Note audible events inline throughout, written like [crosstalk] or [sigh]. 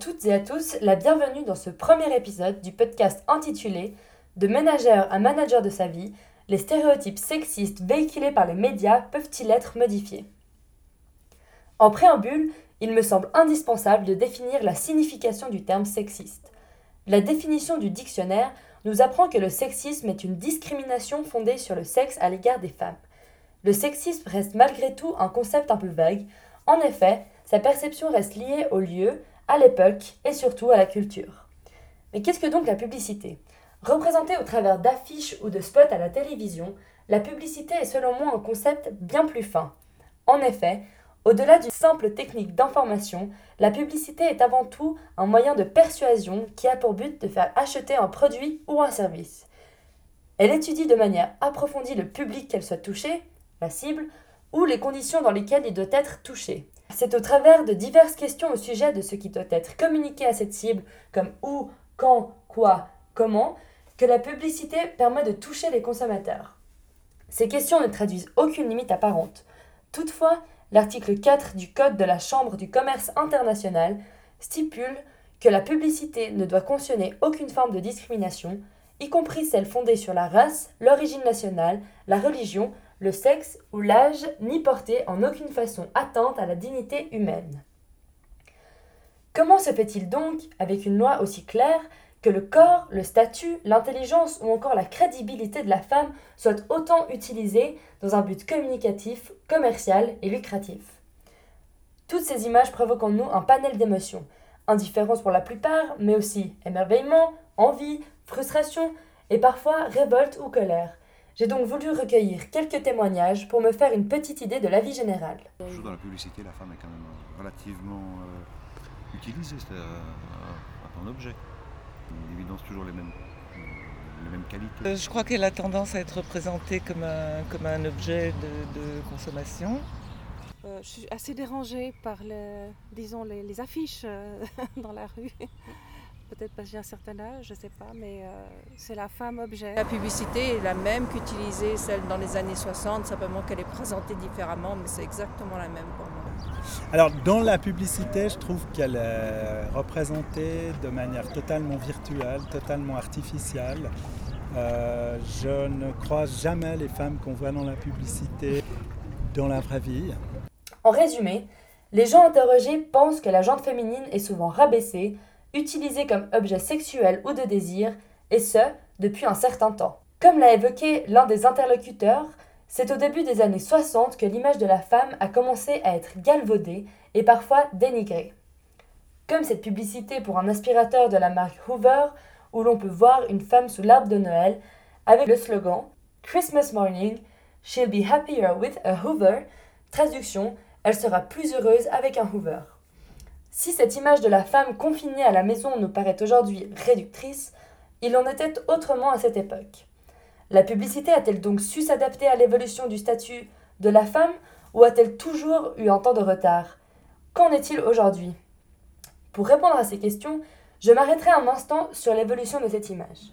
toutes et à tous la bienvenue dans ce premier épisode du podcast intitulé De ménagère à manager de sa vie, les stéréotypes sexistes véhiculés par les médias peuvent-ils être modifiés? En préambule, il me semble indispensable de définir la signification du terme sexiste. La définition du dictionnaire nous apprend que le sexisme est une discrimination fondée sur le sexe à l'égard des femmes. Le sexisme reste malgré tout un concept un peu vague. En effet, sa perception reste liée au lieu, à l'époque et surtout à la culture. Mais qu'est-ce que donc la publicité? Représentée au travers d'affiches ou de spots à la télévision, la publicité est selon moi un concept bien plus fin. En effet, au-delà d'une simple technique d'information, la publicité est avant tout un moyen de persuasion qui a pour but de faire acheter un produit ou un service. Elle étudie de manière approfondie le public qu'elle soit touchée, la cible, ou les conditions dans lesquelles il doit être touché. C'est au travers de diverses questions au sujet de ce qui doit être communiqué à cette cible, comme où, quand, quoi, comment, que la publicité permet de toucher les consommateurs. Ces questions ne traduisent aucune limite apparente. Toutefois, l'article 4 du Code de la Chambre du commerce international stipule que la publicité ne doit cautionner aucune forme de discrimination, y compris celle fondée sur la race, l'origine nationale, la religion, le sexe ou l'âge, ni porter en aucune façon atteinte à la dignité humaine. Comment se fait-il donc, avec une loi aussi claire, que le corps, le statut, l'intelligence ou encore la crédibilité de la femme soient autant utilisés dans un but communicatif, commercial et lucratif? Toutes ces images provoquent en nous un panel d'émotions, indifférence pour la plupart, mais aussi émerveillement, envie, frustration et parfois révolte ou colère. J'ai donc voulu recueillir quelques témoignages pour me faire une petite idée de la vie générale. Dans la publicité, la femme est quand même euh, relativement euh, utilisée, c'est euh, un objet. Il évidence toujours les mêmes, les mêmes qualités. Je crois qu'elle a tendance à être représentée comme un, comme un objet de, de consommation. Euh, je suis assez dérangée par les, disons, les, les affiches [laughs] dans la rue peut-être parce que j'ai un certain âge, je ne sais pas, mais euh, c'est la femme objet. La publicité est la même qu'utilisée celle dans les années 60, simplement qu'elle est présentée différemment, mais c'est exactement la même pour moi. Alors dans la publicité, je trouve qu'elle est représentée de manière totalement virtuelle, totalement artificielle. Euh, je ne croise jamais les femmes qu'on voit dans la publicité dans la vraie vie. En résumé, les gens interrogés pensent que la jante féminine est souvent rabaissée, utilisée comme objet sexuel ou de désir, et ce, depuis un certain temps. Comme l'a évoqué l'un des interlocuteurs, c'est au début des années 60 que l'image de la femme a commencé à être galvaudée et parfois dénigrée. Comme cette publicité pour un aspirateur de la marque Hoover, où l'on peut voir une femme sous l'arbre de Noël avec le slogan Christmas morning, she'll be happier with a Hoover, traduction, elle sera plus heureuse avec un Hoover. Si cette image de la femme confinée à la maison nous paraît aujourd'hui réductrice, il en était autrement à cette époque. La publicité a-t-elle donc su s'adapter à l'évolution du statut de la femme ou a-t-elle toujours eu un temps de retard? Qu'en est-il aujourd'hui? Pour répondre à ces questions, je m'arrêterai un instant sur l'évolution de cette image.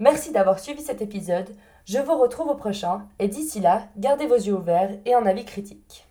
Merci d'avoir suivi cet épisode, je vous retrouve au prochain et d'ici là, gardez vos yeux ouverts et un avis critique.